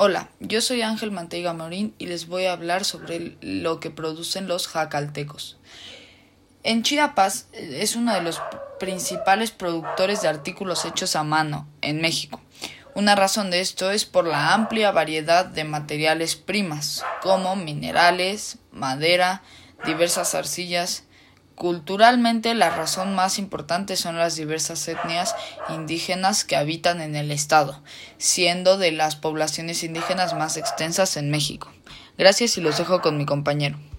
Hola, yo soy Ángel Manteiga Morín y les voy a hablar sobre lo que producen los jacaltecos. En Chiapas eh, es uno de los principales productores de artículos hechos a mano en México. Una razón de esto es por la amplia variedad de materiales primas, como minerales, madera, diversas arcillas, Culturalmente, la razón más importante son las diversas etnias indígenas que habitan en el estado, siendo de las poblaciones indígenas más extensas en México. Gracias y los dejo con mi compañero.